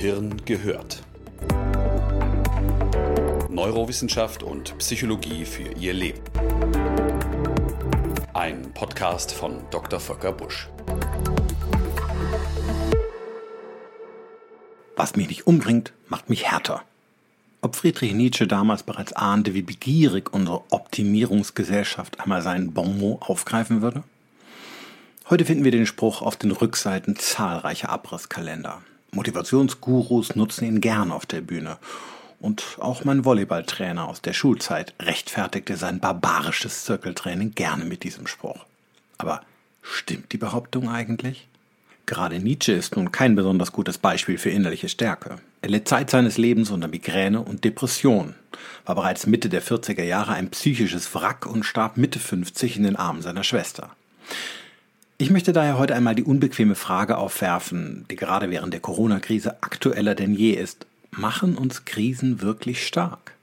Gehirn gehört. Neurowissenschaft und Psychologie für Ihr Leben. Ein Podcast von Dr. Volker Busch. Was mich nicht umbringt, macht mich härter. Ob Friedrich Nietzsche damals bereits ahnte, wie begierig unsere Optimierungsgesellschaft einmal seinen Bonmot aufgreifen würde? Heute finden wir den Spruch auf den Rückseiten zahlreicher Abrisskalender. Motivationsgurus nutzen ihn gern auf der Bühne. Und auch mein Volleyballtrainer aus der Schulzeit rechtfertigte sein barbarisches Zirkeltraining gerne mit diesem Spruch. Aber stimmt die Behauptung eigentlich? Gerade Nietzsche ist nun kein besonders gutes Beispiel für innerliche Stärke. Er litt Zeit seines Lebens unter Migräne und Depression, war bereits Mitte der 40er Jahre ein psychisches Wrack und starb Mitte 50 in den Armen seiner Schwester. Ich möchte daher heute einmal die unbequeme Frage aufwerfen, die gerade während der Corona-Krise aktueller denn je ist. Machen uns Krisen wirklich stark?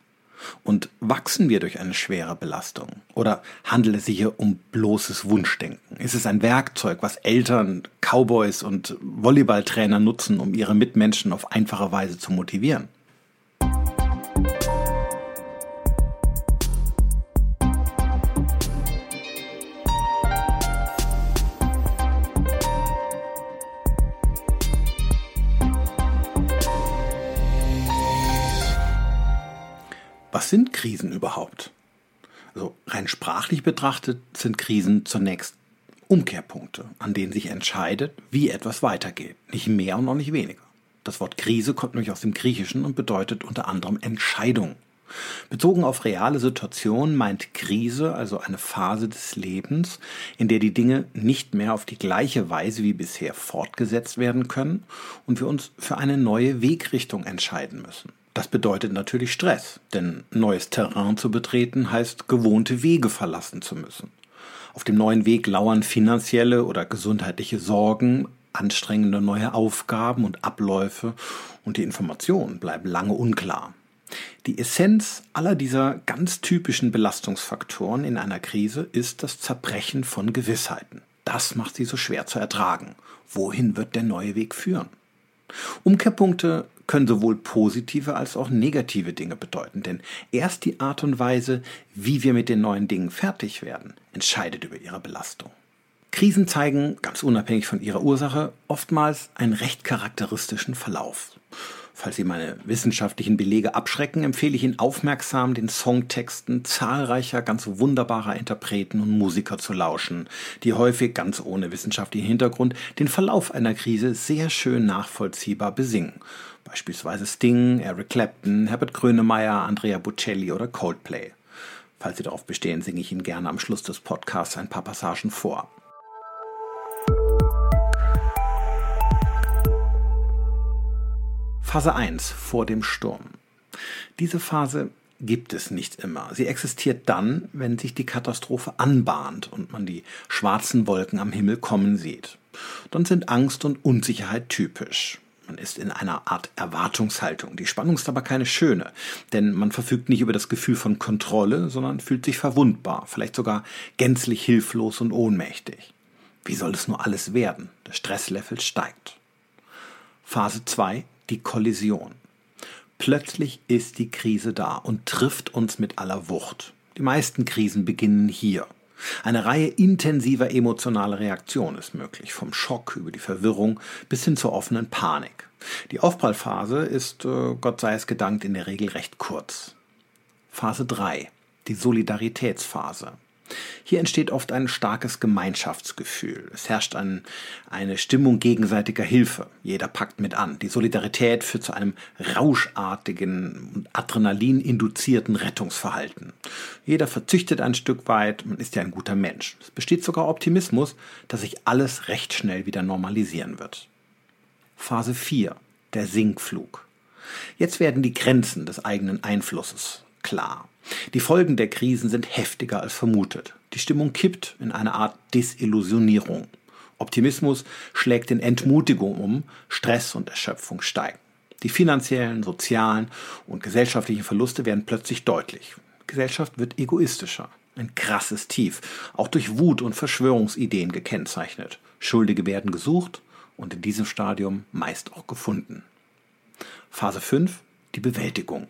Und wachsen wir durch eine schwere Belastung? Oder handelt es sich hier um bloßes Wunschdenken? Ist es ein Werkzeug, was Eltern, Cowboys und Volleyballtrainer nutzen, um ihre Mitmenschen auf einfache Weise zu motivieren? Sind Krisen überhaupt? Also rein sprachlich betrachtet sind Krisen zunächst Umkehrpunkte, an denen sich entscheidet, wie etwas weitergeht. Nicht mehr und noch nicht weniger. Das Wort Krise kommt nämlich aus dem Griechischen und bedeutet unter anderem Entscheidung. Bezogen auf reale Situationen meint Krise also eine Phase des Lebens, in der die Dinge nicht mehr auf die gleiche Weise wie bisher fortgesetzt werden können und wir uns für eine neue Wegrichtung entscheiden müssen. Das bedeutet natürlich Stress, denn neues Terrain zu betreten heißt gewohnte Wege verlassen zu müssen. Auf dem neuen Weg lauern finanzielle oder gesundheitliche Sorgen, anstrengende neue Aufgaben und Abläufe und die Informationen bleiben lange unklar. Die Essenz aller dieser ganz typischen Belastungsfaktoren in einer Krise ist das Zerbrechen von Gewissheiten. Das macht sie so schwer zu ertragen. Wohin wird der neue Weg führen? Umkehrpunkte können sowohl positive als auch negative Dinge bedeuten, denn erst die Art und Weise, wie wir mit den neuen Dingen fertig werden, entscheidet über ihre Belastung. Krisen zeigen, ganz unabhängig von ihrer Ursache, oftmals einen recht charakteristischen Verlauf. Falls Sie meine wissenschaftlichen Belege abschrecken, empfehle ich Ihnen aufmerksam den Songtexten zahlreicher ganz wunderbarer Interpreten und Musiker zu lauschen, die häufig ganz ohne wissenschaftlichen Hintergrund den Verlauf einer Krise sehr schön nachvollziehbar besingen. Beispielsweise Sting, Eric Clapton, Herbert Grönemeyer, Andrea Bocelli oder Coldplay. Falls Sie darauf bestehen, singe ich Ihnen gerne am Schluss des Podcasts ein paar Passagen vor. Phase 1 vor dem Sturm. Diese Phase gibt es nicht immer. Sie existiert dann, wenn sich die Katastrophe anbahnt und man die schwarzen Wolken am Himmel kommen sieht. Dann sind Angst und Unsicherheit typisch. Man ist in einer Art Erwartungshaltung. Die Spannung ist aber keine schöne, denn man verfügt nicht über das Gefühl von Kontrolle, sondern fühlt sich verwundbar, vielleicht sogar gänzlich hilflos und ohnmächtig. Wie soll es nur alles werden? Der Stresslevel steigt. Phase 2 die Kollision. Plötzlich ist die Krise da und trifft uns mit aller Wucht. Die meisten Krisen beginnen hier. Eine Reihe intensiver emotionaler Reaktionen ist möglich, vom Schock über die Verwirrung bis hin zur offenen Panik. Die Aufprallphase ist, äh, Gott sei es gedankt, in der Regel recht kurz. Phase 3. Die Solidaritätsphase. Hier entsteht oft ein starkes Gemeinschaftsgefühl. Es herrscht ein, eine Stimmung gegenseitiger Hilfe. Jeder packt mit an. Die Solidarität führt zu einem rauschartigen und adrenalin-induzierten Rettungsverhalten. Jeder verzüchtet ein Stück weit. Man ist ja ein guter Mensch. Es besteht sogar Optimismus, dass sich alles recht schnell wieder normalisieren wird. Phase 4. Der Sinkflug. Jetzt werden die Grenzen des eigenen Einflusses klar. Die Folgen der Krisen sind heftiger als vermutet. Die Stimmung kippt in eine Art Desillusionierung. Optimismus schlägt in Entmutigung um, Stress und Erschöpfung steigen. Die finanziellen, sozialen und gesellschaftlichen Verluste werden plötzlich deutlich. Gesellschaft wird egoistischer. Ein krasses Tief, auch durch Wut und Verschwörungsideen gekennzeichnet. Schuldige werden gesucht und in diesem Stadium meist auch gefunden. Phase 5, die Bewältigung.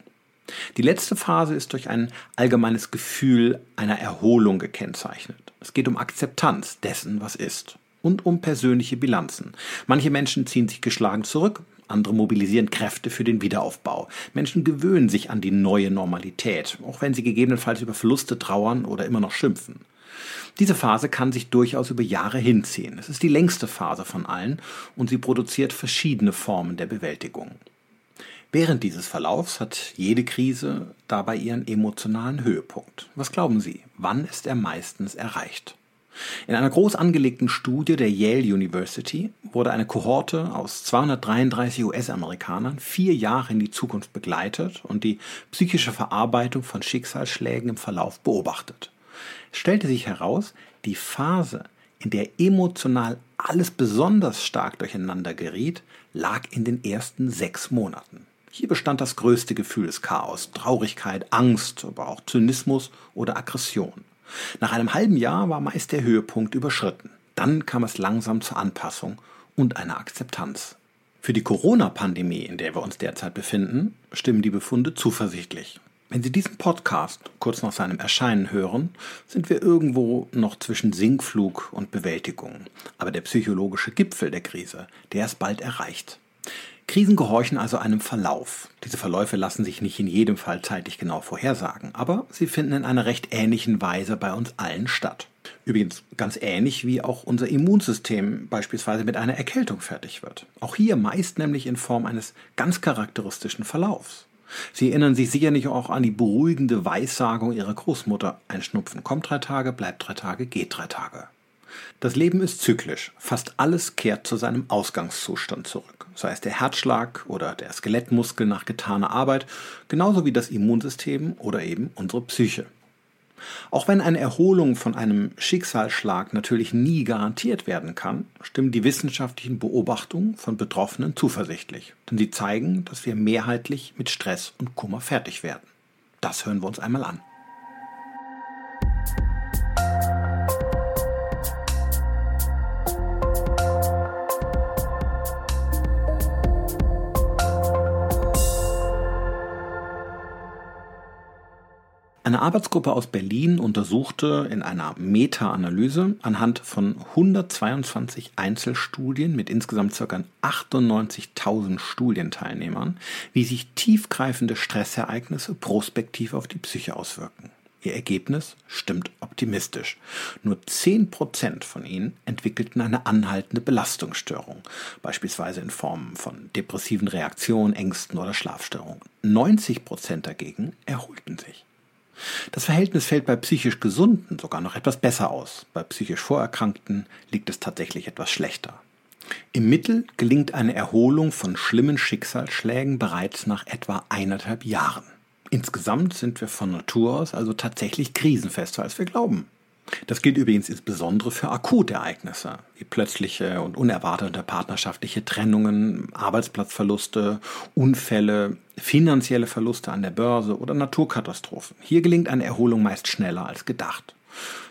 Die letzte Phase ist durch ein allgemeines Gefühl einer Erholung gekennzeichnet. Es geht um Akzeptanz dessen, was ist und um persönliche Bilanzen. Manche Menschen ziehen sich geschlagen zurück, andere mobilisieren Kräfte für den Wiederaufbau. Menschen gewöhnen sich an die neue Normalität, auch wenn sie gegebenenfalls über Verluste trauern oder immer noch schimpfen. Diese Phase kann sich durchaus über Jahre hinziehen. Es ist die längste Phase von allen und sie produziert verschiedene Formen der Bewältigung. Während dieses Verlaufs hat jede Krise dabei ihren emotionalen Höhepunkt. Was glauben Sie, wann ist er meistens erreicht? In einer groß angelegten Studie der Yale University wurde eine Kohorte aus 233 US-Amerikanern vier Jahre in die Zukunft begleitet und die psychische Verarbeitung von Schicksalsschlägen im Verlauf beobachtet. Es stellte sich heraus, die Phase, in der emotional alles besonders stark durcheinander geriet, lag in den ersten sechs Monaten. Hier bestand das größte Gefühl des Chaos, Traurigkeit, Angst, aber auch Zynismus oder Aggression. Nach einem halben Jahr war meist der Höhepunkt überschritten. Dann kam es langsam zur Anpassung und einer Akzeptanz. Für die Corona-Pandemie, in der wir uns derzeit befinden, stimmen die Befunde zuversichtlich. Wenn Sie diesen Podcast kurz nach seinem Erscheinen hören, sind wir irgendwo noch zwischen Sinkflug und Bewältigung. Aber der psychologische Gipfel der Krise, der ist bald erreicht. Krisen gehorchen also einem Verlauf. Diese Verläufe lassen sich nicht in jedem Fall zeitlich genau vorhersagen, aber sie finden in einer recht ähnlichen Weise bei uns allen statt. Übrigens ganz ähnlich wie auch unser Immunsystem beispielsweise mit einer Erkältung fertig wird. Auch hier meist nämlich in Form eines ganz charakteristischen Verlaufs. Sie erinnern sich sicherlich auch an die beruhigende Weissagung ihrer Großmutter. Ein Schnupfen kommt drei Tage, bleibt drei Tage, geht drei Tage. Das Leben ist zyklisch. Fast alles kehrt zu seinem Ausgangszustand zurück. Sei es der Herzschlag oder der Skelettmuskel nach getaner Arbeit, genauso wie das Immunsystem oder eben unsere Psyche. Auch wenn eine Erholung von einem Schicksalsschlag natürlich nie garantiert werden kann, stimmen die wissenschaftlichen Beobachtungen von Betroffenen zuversichtlich. Denn sie zeigen, dass wir mehrheitlich mit Stress und Kummer fertig werden. Das hören wir uns einmal an. Eine Arbeitsgruppe aus Berlin untersuchte in einer Meta-Analyse anhand von 122 Einzelstudien mit insgesamt ca. 98.000 Studienteilnehmern, wie sich tiefgreifende Stressereignisse prospektiv auf die Psyche auswirken. Ihr Ergebnis stimmt optimistisch. Nur 10% von ihnen entwickelten eine anhaltende Belastungsstörung, beispielsweise in Form von depressiven Reaktionen, Ängsten oder Schlafstörungen. 90% dagegen erholten sich. Das Verhältnis fällt bei psychisch Gesunden sogar noch etwas besser aus. Bei psychisch Vorerkrankten liegt es tatsächlich etwas schlechter. Im Mittel gelingt eine Erholung von schlimmen Schicksalsschlägen bereits nach etwa eineinhalb Jahren. Insgesamt sind wir von Natur aus also tatsächlich krisenfester, als wir glauben. Das gilt übrigens insbesondere für Akutereignisse, wie plötzliche und unerwartete partnerschaftliche Trennungen, Arbeitsplatzverluste, Unfälle, finanzielle Verluste an der Börse oder Naturkatastrophen. Hier gelingt eine Erholung meist schneller als gedacht.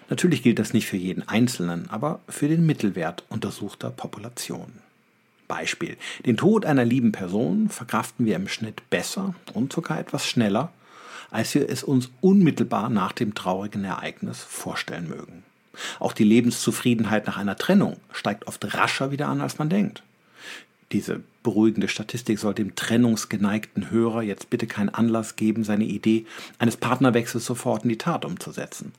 Natürlich gilt das nicht für jeden Einzelnen, aber für den Mittelwert untersuchter Populationen. Beispiel. Den Tod einer lieben Person verkraften wir im Schnitt besser und sogar etwas schneller als wir es uns unmittelbar nach dem traurigen Ereignis vorstellen mögen. Auch die Lebenszufriedenheit nach einer Trennung steigt oft rascher wieder an, als man denkt. Diese beruhigende Statistik soll dem trennungsgeneigten Hörer jetzt bitte keinen Anlass geben, seine Idee eines Partnerwechsels sofort in die Tat umzusetzen.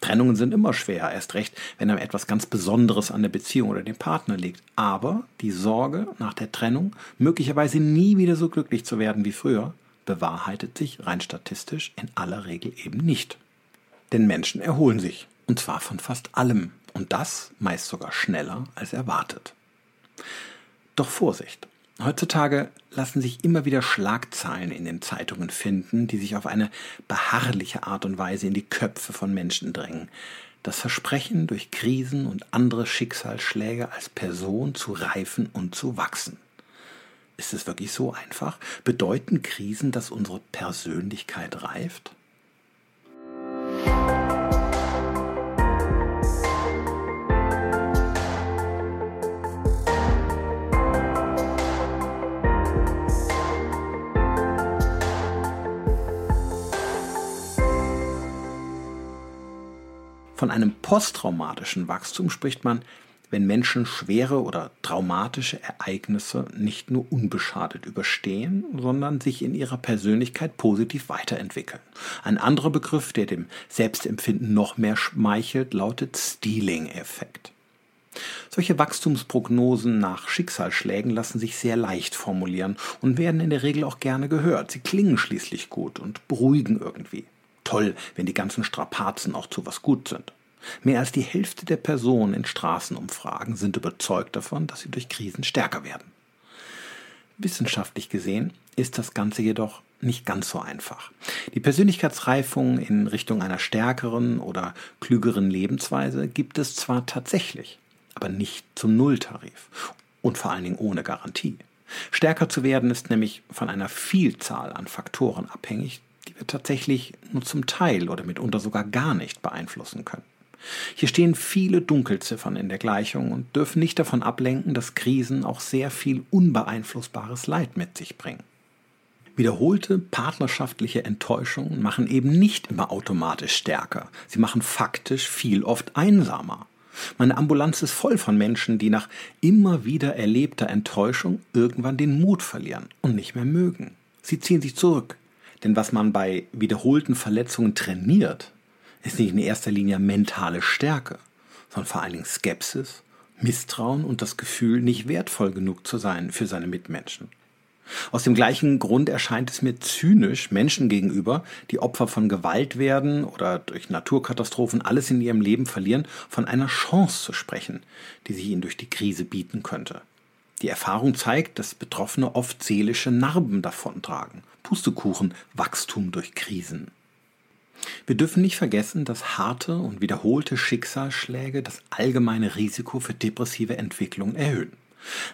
Trennungen sind immer schwer, erst recht, wenn einem etwas ganz Besonderes an der Beziehung oder dem Partner liegt. Aber die Sorge nach der Trennung, möglicherweise nie wieder so glücklich zu werden wie früher, bewahrheitet sich rein statistisch in aller Regel eben nicht. Denn Menschen erholen sich, und zwar von fast allem, und das meist sogar schneller als erwartet. Doch Vorsicht! Heutzutage lassen sich immer wieder Schlagzeilen in den Zeitungen finden, die sich auf eine beharrliche Art und Weise in die Köpfe von Menschen drängen. Das Versprechen, durch Krisen und andere Schicksalsschläge als Person zu reifen und zu wachsen. Ist es wirklich so einfach? Bedeuten Krisen, dass unsere Persönlichkeit reift? Von einem posttraumatischen Wachstum spricht man, wenn Menschen schwere oder traumatische Ereignisse nicht nur unbeschadet überstehen, sondern sich in ihrer Persönlichkeit positiv weiterentwickeln. Ein anderer Begriff, der dem Selbstempfinden noch mehr schmeichelt, lautet Stealing-Effekt. Solche Wachstumsprognosen nach Schicksalsschlägen lassen sich sehr leicht formulieren und werden in der Regel auch gerne gehört. Sie klingen schließlich gut und beruhigen irgendwie. Toll, wenn die ganzen Strapazen auch zu was gut sind. Mehr als die Hälfte der Personen in Straßenumfragen sind überzeugt davon, dass sie durch Krisen stärker werden. Wissenschaftlich gesehen ist das Ganze jedoch nicht ganz so einfach. Die Persönlichkeitsreifung in Richtung einer stärkeren oder klügeren Lebensweise gibt es zwar tatsächlich, aber nicht zum Nulltarif und vor allen Dingen ohne Garantie. Stärker zu werden ist nämlich von einer Vielzahl an Faktoren abhängig, die wir tatsächlich nur zum Teil oder mitunter sogar gar nicht beeinflussen können. Hier stehen viele Dunkelziffern in der Gleichung und dürfen nicht davon ablenken, dass Krisen auch sehr viel unbeeinflussbares Leid mit sich bringen. Wiederholte partnerschaftliche Enttäuschungen machen eben nicht immer automatisch stärker. Sie machen faktisch viel oft einsamer. Meine Ambulanz ist voll von Menschen, die nach immer wieder erlebter Enttäuschung irgendwann den Mut verlieren und nicht mehr mögen. Sie ziehen sich zurück. Denn was man bei wiederholten Verletzungen trainiert, ist nicht in erster Linie mentale Stärke, sondern vor allen Dingen Skepsis, Misstrauen und das Gefühl, nicht wertvoll genug zu sein für seine Mitmenschen. Aus dem gleichen Grund erscheint es mir zynisch Menschen gegenüber, die Opfer von Gewalt werden oder durch Naturkatastrophen alles in ihrem Leben verlieren, von einer Chance zu sprechen, die sich ihnen durch die Krise bieten könnte. Die Erfahrung zeigt, dass Betroffene oft seelische Narben davontragen. Pustekuchen, Wachstum durch Krisen. Wir dürfen nicht vergessen, dass harte und wiederholte Schicksalsschläge das allgemeine Risiko für depressive Entwicklung erhöhen.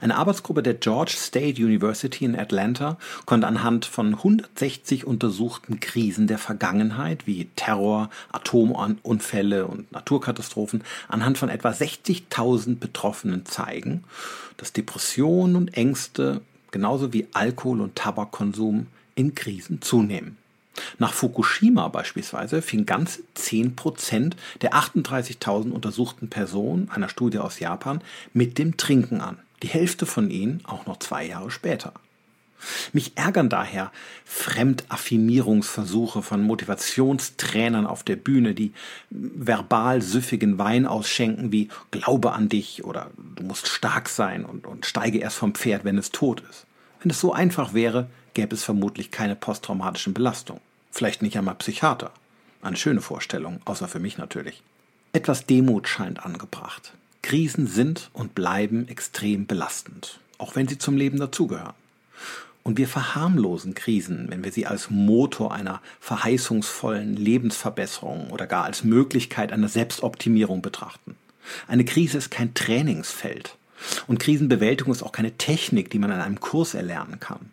Eine Arbeitsgruppe der George State University in Atlanta konnte anhand von 160 untersuchten Krisen der Vergangenheit wie Terror, Atomunfälle und Naturkatastrophen anhand von etwa 60.000 Betroffenen zeigen, dass Depressionen und Ängste genauso wie Alkohol- und Tabakkonsum in Krisen zunehmen. Nach Fukushima beispielsweise fing ganze 10% der 38.000 untersuchten Personen einer Studie aus Japan mit dem Trinken an. Die Hälfte von ihnen auch noch zwei Jahre später. Mich ärgern daher Fremdaffirmierungsversuche von Motivationstrainern auf der Bühne, die verbal süffigen Wein ausschenken wie Glaube an dich oder du musst stark sein und, und steige erst vom Pferd, wenn es tot ist. Wenn es so einfach wäre, gäbe es vermutlich keine posttraumatischen Belastungen. Vielleicht nicht einmal Psychiater. Eine schöne Vorstellung, außer für mich natürlich. Etwas Demut scheint angebracht. Krisen sind und bleiben extrem belastend, auch wenn sie zum Leben dazugehören. Und wir verharmlosen Krisen, wenn wir sie als Motor einer verheißungsvollen Lebensverbesserung oder gar als Möglichkeit einer Selbstoptimierung betrachten. Eine Krise ist kein Trainingsfeld. Und Krisenbewältigung ist auch keine Technik, die man in einem Kurs erlernen kann.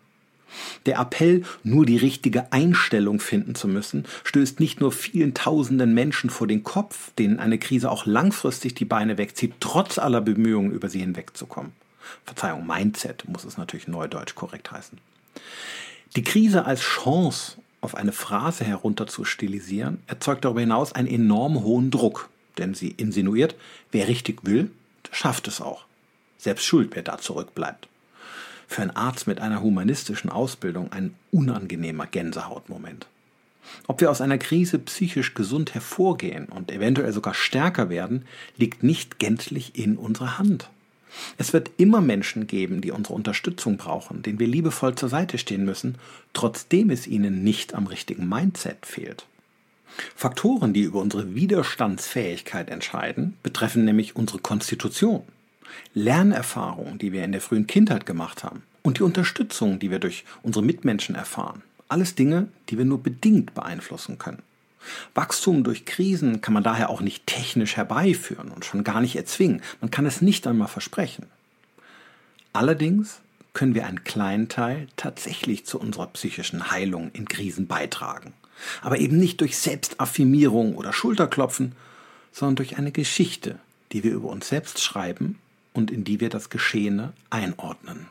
Der Appell, nur die richtige Einstellung finden zu müssen, stößt nicht nur vielen tausenden Menschen vor den Kopf, denen eine Krise auch langfristig die Beine wegzieht, trotz aller Bemühungen, über sie hinwegzukommen. Verzeihung, Mindset muss es natürlich neudeutsch korrekt heißen. Die Krise als Chance auf eine Phrase herunter zu stilisieren, erzeugt darüber hinaus einen enorm hohen Druck, denn sie insinuiert, wer richtig will, schafft es auch. Selbst schuld, wer da zurückbleibt für einen Arzt mit einer humanistischen Ausbildung ein unangenehmer Gänsehautmoment. Ob wir aus einer Krise psychisch gesund hervorgehen und eventuell sogar stärker werden, liegt nicht gänzlich in unserer Hand. Es wird immer Menschen geben, die unsere Unterstützung brauchen, denen wir liebevoll zur Seite stehen müssen, trotzdem es ihnen nicht am richtigen Mindset fehlt. Faktoren, die über unsere Widerstandsfähigkeit entscheiden, betreffen nämlich unsere Konstitution. Lernerfahrungen, die wir in der frühen Kindheit gemacht haben und die Unterstützung, die wir durch unsere Mitmenschen erfahren. Alles Dinge, die wir nur bedingt beeinflussen können. Wachstum durch Krisen kann man daher auch nicht technisch herbeiführen und schon gar nicht erzwingen. Man kann es nicht einmal versprechen. Allerdings können wir einen kleinen Teil tatsächlich zu unserer psychischen Heilung in Krisen beitragen. Aber eben nicht durch Selbstaffirmierung oder Schulterklopfen, sondern durch eine Geschichte, die wir über uns selbst schreiben und in die wir das Geschehene einordnen.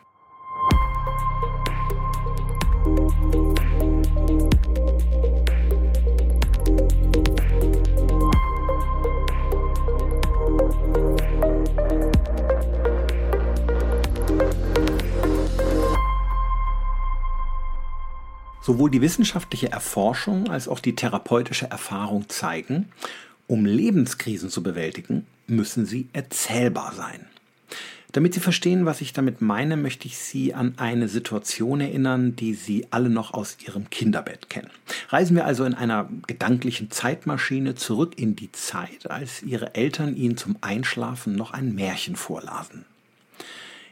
Sowohl die wissenschaftliche Erforschung als auch die therapeutische Erfahrung zeigen, um Lebenskrisen zu bewältigen, müssen sie erzählbar sein. Damit Sie verstehen, was ich damit meine, möchte ich Sie an eine Situation erinnern, die Sie alle noch aus Ihrem Kinderbett kennen. Reisen wir also in einer gedanklichen Zeitmaschine zurück in die Zeit, als Ihre Eltern Ihnen zum Einschlafen noch ein Märchen vorlasen.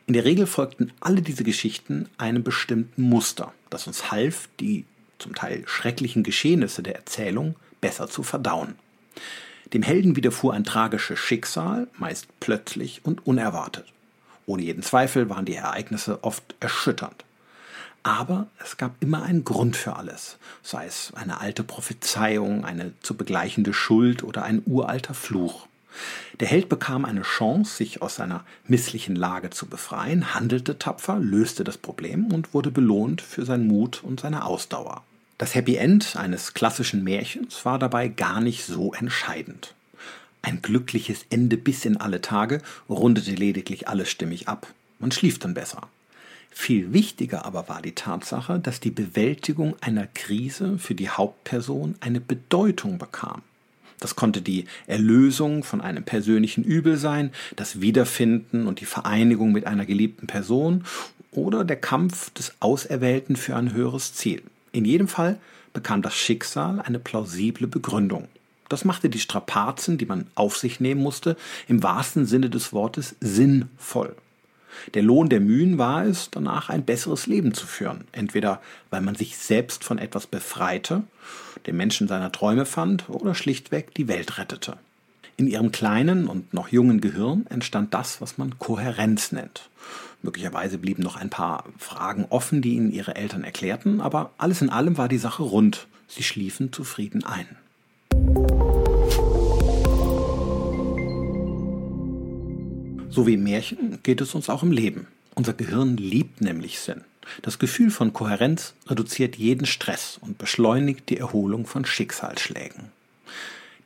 In der Regel folgten alle diese Geschichten einem bestimmten Muster, das uns half, die zum Teil schrecklichen Geschehnisse der Erzählung besser zu verdauen. Dem Helden widerfuhr ein tragisches Schicksal, meist plötzlich und unerwartet. Ohne jeden Zweifel waren die Ereignisse oft erschütternd. Aber es gab immer einen Grund für alles, sei es eine alte Prophezeiung, eine zu begleichende Schuld oder ein uralter Fluch. Der Held bekam eine Chance, sich aus seiner misslichen Lage zu befreien, handelte tapfer, löste das Problem und wurde belohnt für seinen Mut und seine Ausdauer. Das Happy End eines klassischen Märchens war dabei gar nicht so entscheidend. Ein glückliches Ende bis in alle Tage rundete lediglich alles stimmig ab. Man schlief dann besser. Viel wichtiger aber war die Tatsache, dass die Bewältigung einer Krise für die Hauptperson eine Bedeutung bekam. Das konnte die Erlösung von einem persönlichen Übel sein, das Wiederfinden und die Vereinigung mit einer geliebten Person oder der Kampf des Auserwählten für ein höheres Ziel. In jedem Fall bekam das Schicksal eine plausible Begründung. Das machte die Strapazen, die man auf sich nehmen musste, im wahrsten Sinne des Wortes sinnvoll. Der Lohn der Mühen war es, danach ein besseres Leben zu führen, entweder weil man sich selbst von etwas befreite, den Menschen seiner Träume fand oder schlichtweg die Welt rettete. In ihrem kleinen und noch jungen Gehirn entstand das, was man Kohärenz nennt. Möglicherweise blieben noch ein paar Fragen offen, die ihnen ihre Eltern erklärten, aber alles in allem war die Sache rund. Sie schliefen zufrieden ein. So wie im Märchen geht es uns auch im Leben. Unser Gehirn liebt nämlich Sinn. Das Gefühl von Kohärenz reduziert jeden Stress und beschleunigt die Erholung von Schicksalsschlägen.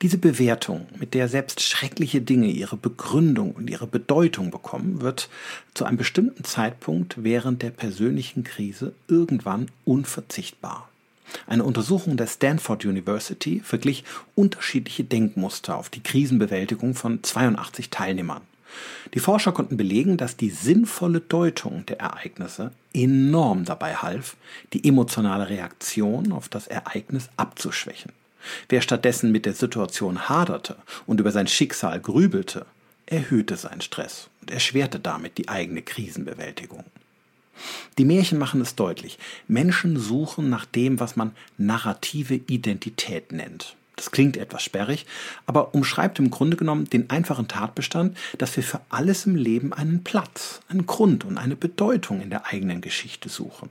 Diese Bewertung, mit der selbst schreckliche Dinge ihre Begründung und ihre Bedeutung bekommen, wird zu einem bestimmten Zeitpunkt während der persönlichen Krise irgendwann unverzichtbar. Eine Untersuchung der Stanford University verglich unterschiedliche Denkmuster auf die Krisenbewältigung von 82 Teilnehmern. Die Forscher konnten belegen, dass die sinnvolle Deutung der Ereignisse enorm dabei half, die emotionale Reaktion auf das Ereignis abzuschwächen. Wer stattdessen mit der Situation haderte und über sein Schicksal grübelte, erhöhte seinen Stress und erschwerte damit die eigene Krisenbewältigung. Die Märchen machen es deutlich. Menschen suchen nach dem, was man narrative Identität nennt. Das klingt etwas sperrig, aber umschreibt im Grunde genommen den einfachen Tatbestand, dass wir für alles im Leben einen Platz, einen Grund und eine Bedeutung in der eigenen Geschichte suchen.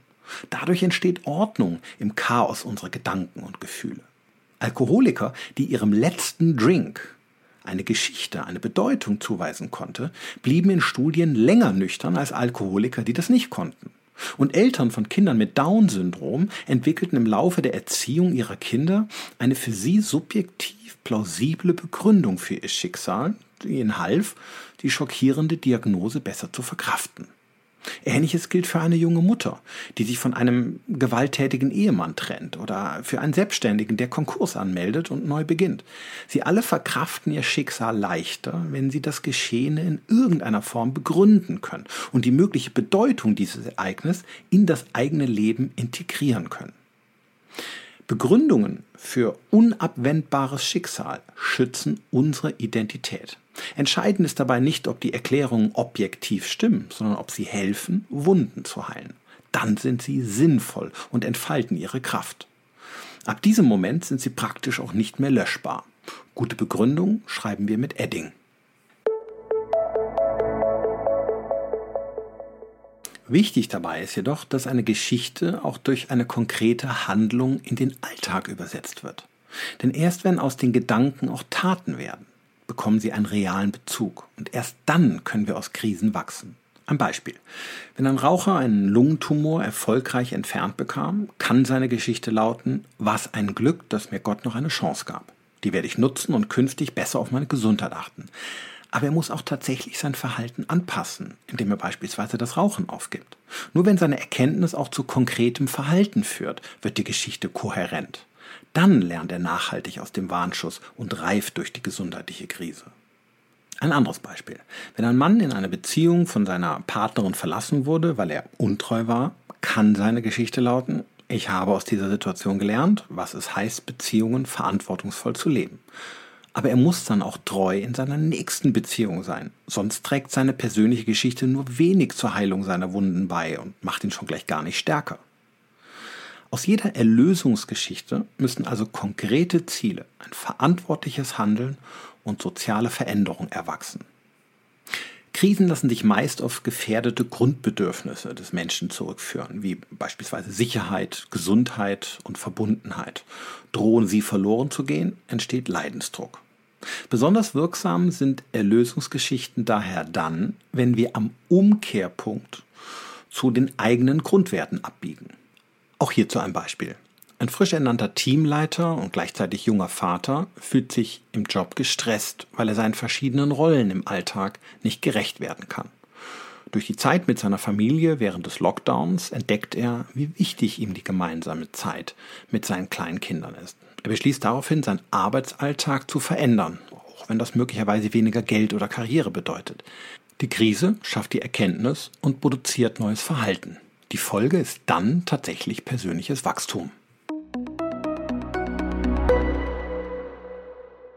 Dadurch entsteht Ordnung im Chaos unserer Gedanken und Gefühle. Alkoholiker, die ihrem letzten Drink eine Geschichte, eine Bedeutung zuweisen konnte, blieben in Studien länger nüchtern als Alkoholiker, die das nicht konnten. Und Eltern von Kindern mit Down-Syndrom entwickelten im Laufe der Erziehung ihrer Kinder eine für sie subjektiv plausible Begründung für ihr Schicksal, die ihnen half, die schockierende Diagnose besser zu verkraften. Ähnliches gilt für eine junge Mutter, die sich von einem gewalttätigen Ehemann trennt oder für einen Selbstständigen, der Konkurs anmeldet und neu beginnt. Sie alle verkraften ihr Schicksal leichter, wenn sie das Geschehene in irgendeiner Form begründen können und die mögliche Bedeutung dieses Ereignisses in das eigene Leben integrieren können. Begründungen für unabwendbares Schicksal schützen unsere Identität. Entscheidend ist dabei nicht, ob die Erklärungen objektiv stimmen, sondern ob sie helfen, Wunden zu heilen. Dann sind sie sinnvoll und entfalten ihre Kraft. Ab diesem Moment sind sie praktisch auch nicht mehr löschbar. Gute Begründung schreiben wir mit Edding. Wichtig dabei ist jedoch, dass eine Geschichte auch durch eine konkrete Handlung in den Alltag übersetzt wird. Denn erst wenn aus den Gedanken auch Taten werden, bekommen sie einen realen Bezug. Und erst dann können wir aus Krisen wachsen. Ein Beispiel. Wenn ein Raucher einen Lungentumor erfolgreich entfernt bekam, kann seine Geschichte lauten, was ein Glück, dass mir Gott noch eine Chance gab. Die werde ich nutzen und künftig besser auf meine Gesundheit achten. Aber er muss auch tatsächlich sein Verhalten anpassen, indem er beispielsweise das Rauchen aufgibt. Nur wenn seine Erkenntnis auch zu konkretem Verhalten führt, wird die Geschichte kohärent. Dann lernt er nachhaltig aus dem Warnschuss und reift durch die gesundheitliche Krise. Ein anderes Beispiel. Wenn ein Mann in einer Beziehung von seiner Partnerin verlassen wurde, weil er untreu war, kann seine Geschichte lauten, ich habe aus dieser Situation gelernt, was es heißt, Beziehungen verantwortungsvoll zu leben. Aber er muss dann auch treu in seiner nächsten Beziehung sein. Sonst trägt seine persönliche Geschichte nur wenig zur Heilung seiner Wunden bei und macht ihn schon gleich gar nicht stärker. Aus jeder Erlösungsgeschichte müssen also konkrete Ziele, ein verantwortliches Handeln und soziale Veränderung erwachsen. Krisen lassen sich meist auf gefährdete Grundbedürfnisse des Menschen zurückführen, wie beispielsweise Sicherheit, Gesundheit und Verbundenheit. Drohen sie verloren zu gehen, entsteht Leidensdruck. Besonders wirksam sind Erlösungsgeschichten daher dann, wenn wir am Umkehrpunkt zu den eigenen Grundwerten abbiegen. Auch hierzu ein Beispiel. Ein frisch ernannter Teamleiter und gleichzeitig junger Vater fühlt sich im Job gestresst, weil er seinen verschiedenen Rollen im Alltag nicht gerecht werden kann. Durch die Zeit mit seiner Familie während des Lockdowns entdeckt er, wie wichtig ihm die gemeinsame Zeit mit seinen kleinen Kindern ist. Er beschließt daraufhin, seinen Arbeitsalltag zu verändern, auch wenn das möglicherweise weniger Geld oder Karriere bedeutet. Die Krise schafft die Erkenntnis und produziert neues Verhalten. Die Folge ist dann tatsächlich persönliches Wachstum.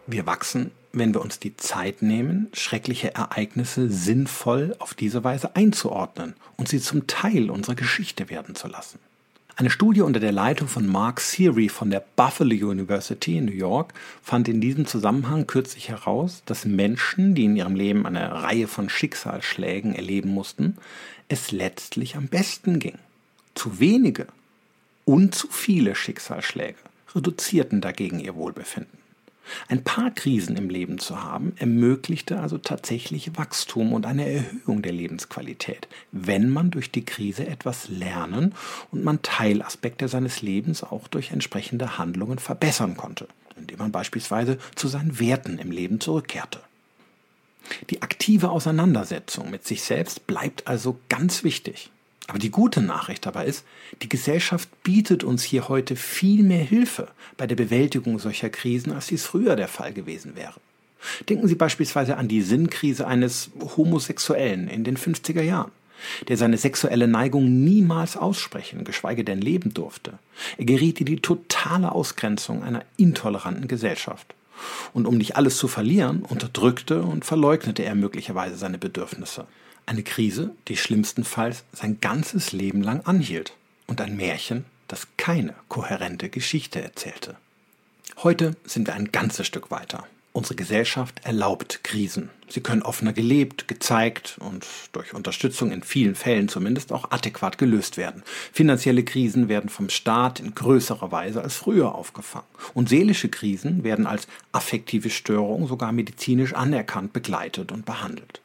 Wir wachsen, wenn wir uns die Zeit nehmen, schreckliche Ereignisse sinnvoll auf diese Weise einzuordnen und sie zum Teil unserer Geschichte werden zu lassen. Eine Studie unter der Leitung von Mark Seary von der Buffalo University in New York fand in diesem Zusammenhang kürzlich heraus, dass Menschen, die in ihrem Leben eine Reihe von Schicksalsschlägen erleben mussten, es letztlich am besten ging. Zu wenige und zu viele Schicksalsschläge reduzierten dagegen ihr Wohlbefinden. Ein paar Krisen im Leben zu haben, ermöglichte also tatsächlich Wachstum und eine Erhöhung der Lebensqualität, wenn man durch die Krise etwas lernen und man Teilaspekte seines Lebens auch durch entsprechende Handlungen verbessern konnte, indem man beispielsweise zu seinen Werten im Leben zurückkehrte. Die aktive Auseinandersetzung mit sich selbst bleibt also ganz wichtig. Aber die gute Nachricht dabei ist, die Gesellschaft bietet uns hier heute viel mehr Hilfe bei der Bewältigung solcher Krisen, als dies früher der Fall gewesen wäre. Denken Sie beispielsweise an die Sinnkrise eines Homosexuellen in den 50er Jahren, der seine sexuelle Neigung niemals aussprechen, geschweige denn leben durfte. Er geriet in die totale Ausgrenzung einer intoleranten Gesellschaft. Und um nicht alles zu verlieren, unterdrückte und verleugnete er möglicherweise seine Bedürfnisse. Eine Krise, die schlimmstenfalls sein ganzes Leben lang anhielt. Und ein Märchen, das keine kohärente Geschichte erzählte. Heute sind wir ein ganzes Stück weiter. Unsere Gesellschaft erlaubt Krisen. Sie können offener gelebt, gezeigt und durch Unterstützung in vielen Fällen zumindest auch adäquat gelöst werden. Finanzielle Krisen werden vom Staat in größerer Weise als früher aufgefangen. Und seelische Krisen werden als affektive Störung sogar medizinisch anerkannt, begleitet und behandelt.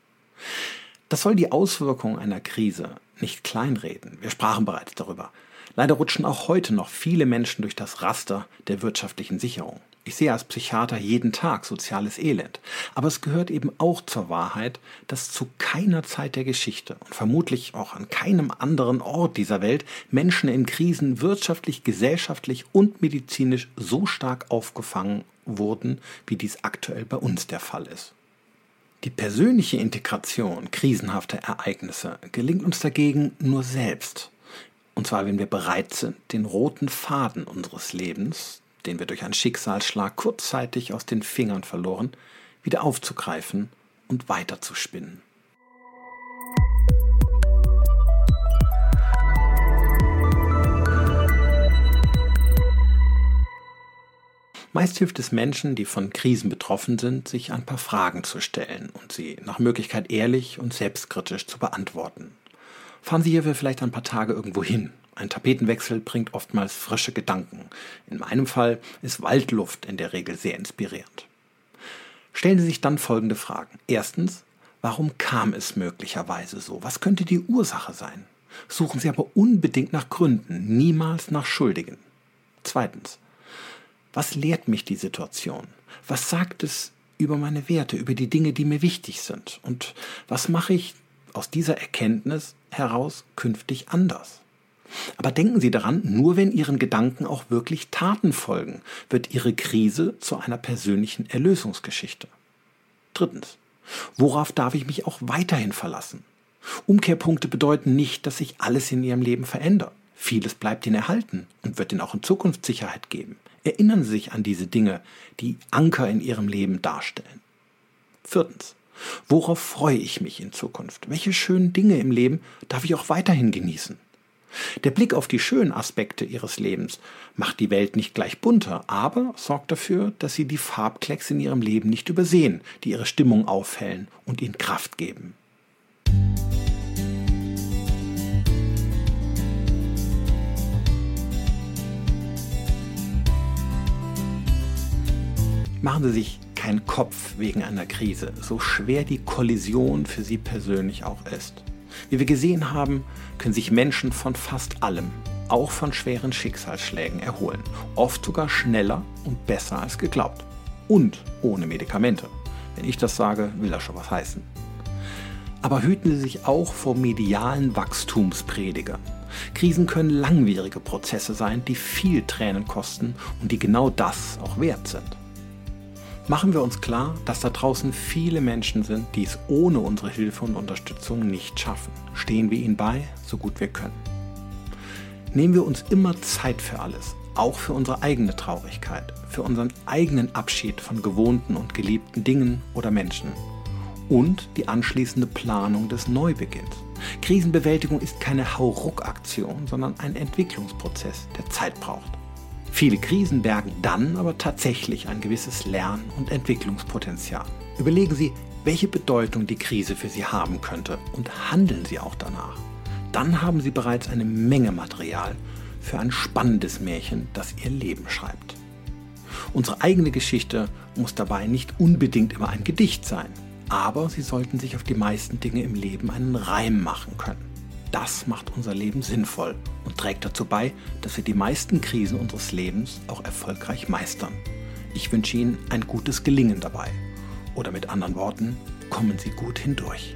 Das soll die Auswirkungen einer Krise nicht kleinreden. Wir sprachen bereits darüber. Leider rutschen auch heute noch viele Menschen durch das Raster der wirtschaftlichen Sicherung. Ich sehe als Psychiater jeden Tag soziales Elend. Aber es gehört eben auch zur Wahrheit, dass zu keiner Zeit der Geschichte und vermutlich auch an keinem anderen Ort dieser Welt Menschen in Krisen wirtschaftlich, gesellschaftlich und medizinisch so stark aufgefangen wurden, wie dies aktuell bei uns der Fall ist. Die persönliche Integration krisenhafter Ereignisse gelingt uns dagegen nur selbst. Und zwar, wenn wir bereit sind, den roten Faden unseres Lebens, den wir durch einen Schicksalsschlag kurzzeitig aus den Fingern verloren, wieder aufzugreifen und weiterzuspinnen. Meist hilft es Menschen, die von Krisen betroffen sind, sich ein paar Fragen zu stellen und sie nach Möglichkeit ehrlich und selbstkritisch zu beantworten. Fahren Sie hierfür vielleicht ein paar Tage irgendwo hin. Ein Tapetenwechsel bringt oftmals frische Gedanken. In meinem Fall ist Waldluft in der Regel sehr inspirierend. Stellen Sie sich dann folgende Fragen. Erstens, warum kam es möglicherweise so? Was könnte die Ursache sein? Suchen Sie aber unbedingt nach Gründen, niemals nach Schuldigen. Zweitens, was lehrt mich die Situation? Was sagt es über meine Werte, über die Dinge, die mir wichtig sind. Und was mache ich aus dieser Erkenntnis heraus künftig anders? Aber denken Sie daran, nur wenn Ihren Gedanken auch wirklich Taten folgen, wird Ihre Krise zu einer persönlichen Erlösungsgeschichte. Drittens. Worauf darf ich mich auch weiterhin verlassen? Umkehrpunkte bedeuten nicht, dass sich alles in Ihrem Leben verändert. Vieles bleibt Ihnen erhalten und wird Ihnen auch in Zukunft Sicherheit geben. Erinnern Sie sich an diese Dinge, die Anker in Ihrem Leben darstellen. Viertens. Worauf freue ich mich in Zukunft? Welche schönen Dinge im Leben darf ich auch weiterhin genießen? Der Blick auf die schönen Aspekte ihres Lebens macht die Welt nicht gleich bunter, aber sorgt dafür, dass sie die Farbklecks in ihrem Leben nicht übersehen, die ihre Stimmung aufhellen und ihnen Kraft geben. Machen Sie sich keinen Kopf wegen einer Krise, so schwer die Kollision für Sie persönlich auch ist. Wie wir gesehen haben, können sich Menschen von fast allem, auch von schweren Schicksalsschlägen, erholen. Oft sogar schneller und besser als geglaubt. Und ohne Medikamente. Wenn ich das sage, will das schon was heißen. Aber hüten Sie sich auch vor medialen Wachstumspredigern. Krisen können langwierige Prozesse sein, die viel Tränen kosten und die genau das auch wert sind. Machen wir uns klar, dass da draußen viele Menschen sind, die es ohne unsere Hilfe und Unterstützung nicht schaffen. Stehen wir ihnen bei, so gut wir können. Nehmen wir uns immer Zeit für alles, auch für unsere eigene Traurigkeit, für unseren eigenen Abschied von gewohnten und geliebten Dingen oder Menschen und die anschließende Planung des Neubeginns. Krisenbewältigung ist keine Hauruck-Aktion, sondern ein Entwicklungsprozess, der Zeit braucht. Viele Krisen bergen dann aber tatsächlich ein gewisses Lern- und Entwicklungspotenzial. Überlegen Sie, welche Bedeutung die Krise für Sie haben könnte und handeln Sie auch danach. Dann haben Sie bereits eine Menge Material für ein spannendes Märchen, das Ihr Leben schreibt. Unsere eigene Geschichte muss dabei nicht unbedingt immer ein Gedicht sein, aber Sie sollten sich auf die meisten Dinge im Leben einen Reim machen können. Das macht unser Leben sinnvoll und trägt dazu bei, dass wir die meisten Krisen unseres Lebens auch erfolgreich meistern. Ich wünsche Ihnen ein gutes Gelingen dabei. Oder mit anderen Worten, kommen Sie gut hindurch.